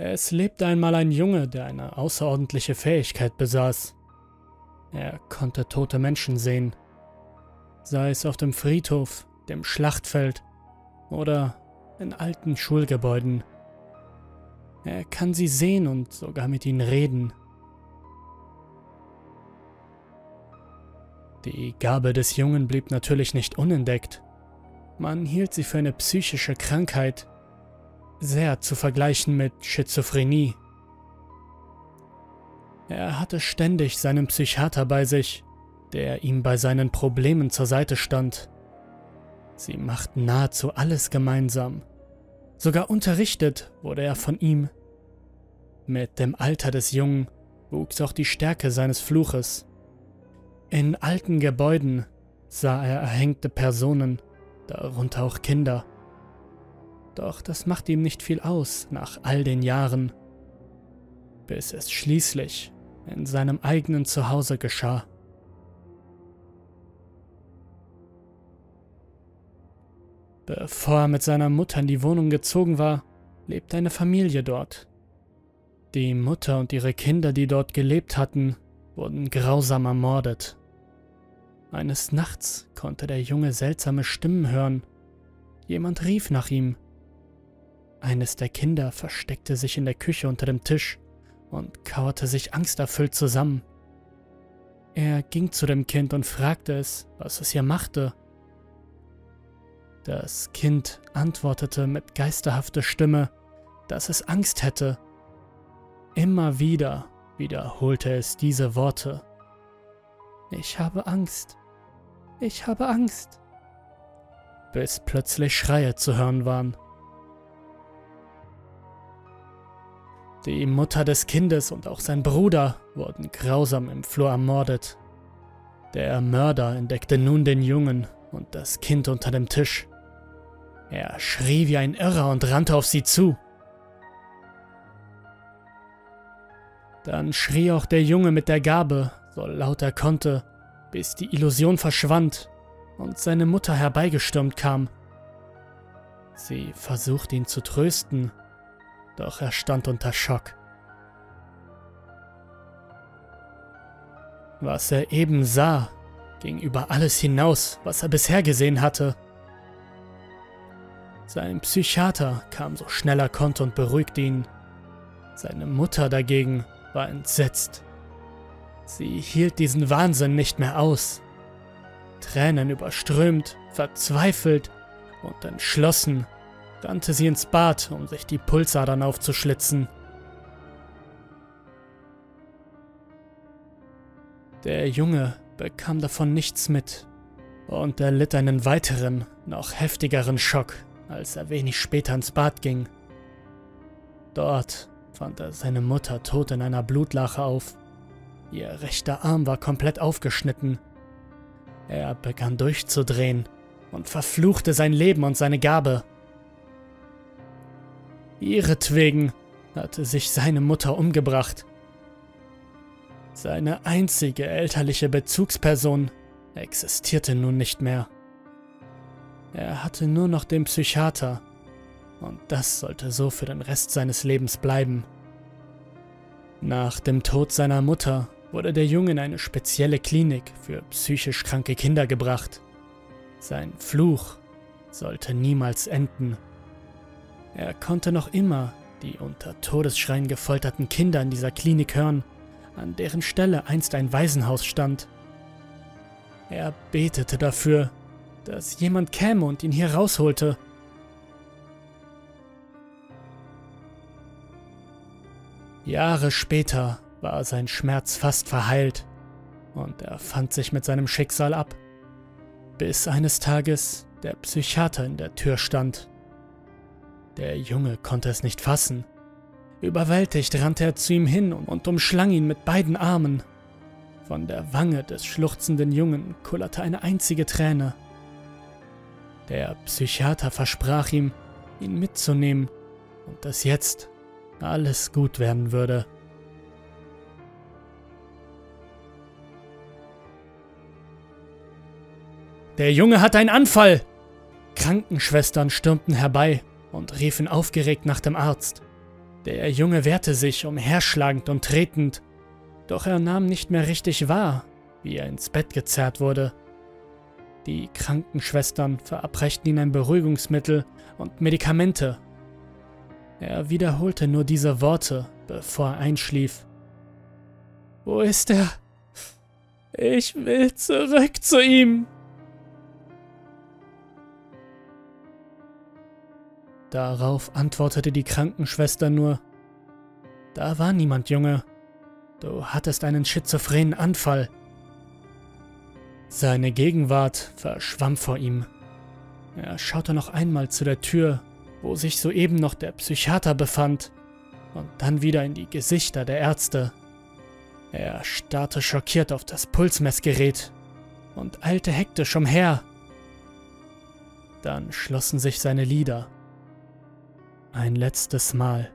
Es lebte einmal ein Junge, der eine außerordentliche Fähigkeit besaß. Er konnte tote Menschen sehen, sei es auf dem Friedhof, dem Schlachtfeld oder in alten Schulgebäuden. Er kann sie sehen und sogar mit ihnen reden. Die Gabe des Jungen blieb natürlich nicht unentdeckt. Man hielt sie für eine psychische Krankheit, sehr zu vergleichen mit Schizophrenie. Er hatte ständig seinen Psychiater bei sich, der ihm bei seinen Problemen zur Seite stand. Sie machten nahezu alles gemeinsam. Sogar unterrichtet wurde er von ihm. Mit dem Alter des Jungen wuchs auch die Stärke seines Fluches. In alten Gebäuden sah er erhängte Personen, darunter auch Kinder. Doch das machte ihm nicht viel aus nach all den Jahren, bis es schließlich in seinem eigenen Zuhause geschah. Bevor er mit seiner Mutter in die Wohnung gezogen war, lebte eine Familie dort. Die Mutter und ihre Kinder, die dort gelebt hatten, wurden grausam ermordet. Eines Nachts konnte der Junge seltsame Stimmen hören. Jemand rief nach ihm. Eines der Kinder versteckte sich in der Küche unter dem Tisch und kauerte sich angsterfüllt zusammen. Er ging zu dem Kind und fragte es, was es hier machte. Das Kind antwortete mit geisterhafter Stimme, dass es Angst hätte. Immer wieder wiederholte es diese Worte. Ich habe Angst. Ich habe Angst. Bis plötzlich Schreie zu hören waren. Die Mutter des Kindes und auch sein Bruder wurden grausam im Flur ermordet. Der Mörder entdeckte nun den Jungen und das Kind unter dem Tisch. Er schrie wie ein Irrer und rannte auf sie zu. Dann schrie auch der Junge mit der Gabe, so laut er konnte, bis die Illusion verschwand und seine Mutter herbeigestürmt kam. Sie versuchte ihn zu trösten, doch er stand unter Schock. Was er eben sah, ging über alles hinaus, was er bisher gesehen hatte. Sein Psychiater kam so schnell er konnte und beruhigte ihn. Seine Mutter dagegen war entsetzt. Sie hielt diesen Wahnsinn nicht mehr aus. Tränen überströmt, verzweifelt und entschlossen rannte sie ins Bad, um sich die Pulsadern aufzuschlitzen. Der Junge bekam davon nichts mit und erlitt einen weiteren, noch heftigeren Schock, als er wenig später ins Bad ging. Dort fand er seine Mutter tot in einer Blutlache auf. Ihr rechter Arm war komplett aufgeschnitten. Er begann durchzudrehen und verfluchte sein Leben und seine Gabe. Ihretwegen hatte sich seine Mutter umgebracht. Seine einzige elterliche Bezugsperson existierte nun nicht mehr. Er hatte nur noch den Psychiater, und das sollte so für den Rest seines Lebens bleiben. Nach dem Tod seiner Mutter wurde der Junge in eine spezielle Klinik für psychisch kranke Kinder gebracht. Sein Fluch sollte niemals enden. Er konnte noch immer die unter Todesschreien gefolterten Kinder in dieser Klinik hören, an deren Stelle einst ein Waisenhaus stand. Er betete dafür, dass jemand käme und ihn hier rausholte. Jahre später war sein Schmerz fast verheilt und er fand sich mit seinem Schicksal ab, bis eines Tages der Psychiater in der Tür stand. Der Junge konnte es nicht fassen. Überwältigt rannte er zu ihm hin und umschlang ihn mit beiden Armen. Von der Wange des schluchzenden Jungen kullerte eine einzige Träne. Der Psychiater versprach ihm, ihn mitzunehmen und dass jetzt alles gut werden würde. Der Junge hat einen Anfall! Krankenschwestern stürmten herbei und riefen aufgeregt nach dem Arzt. Der Junge wehrte sich, umherschlagend und tretend, doch er nahm nicht mehr richtig wahr, wie er ins Bett gezerrt wurde. Die Krankenschwestern verabreichten ihm ein Beruhigungsmittel und Medikamente. Er wiederholte nur diese Worte, bevor er einschlief. Wo ist er? Ich will zurück zu ihm. Darauf antwortete die Krankenschwester nur, da war niemand, Junge. Du hattest einen schizophrenen Anfall. Seine Gegenwart verschwamm vor ihm. Er schaute noch einmal zu der Tür, wo sich soeben noch der Psychiater befand, und dann wieder in die Gesichter der Ärzte. Er starrte schockiert auf das Pulsmessgerät und eilte hektisch umher. Dann schlossen sich seine Lider. Ein letztes Mal.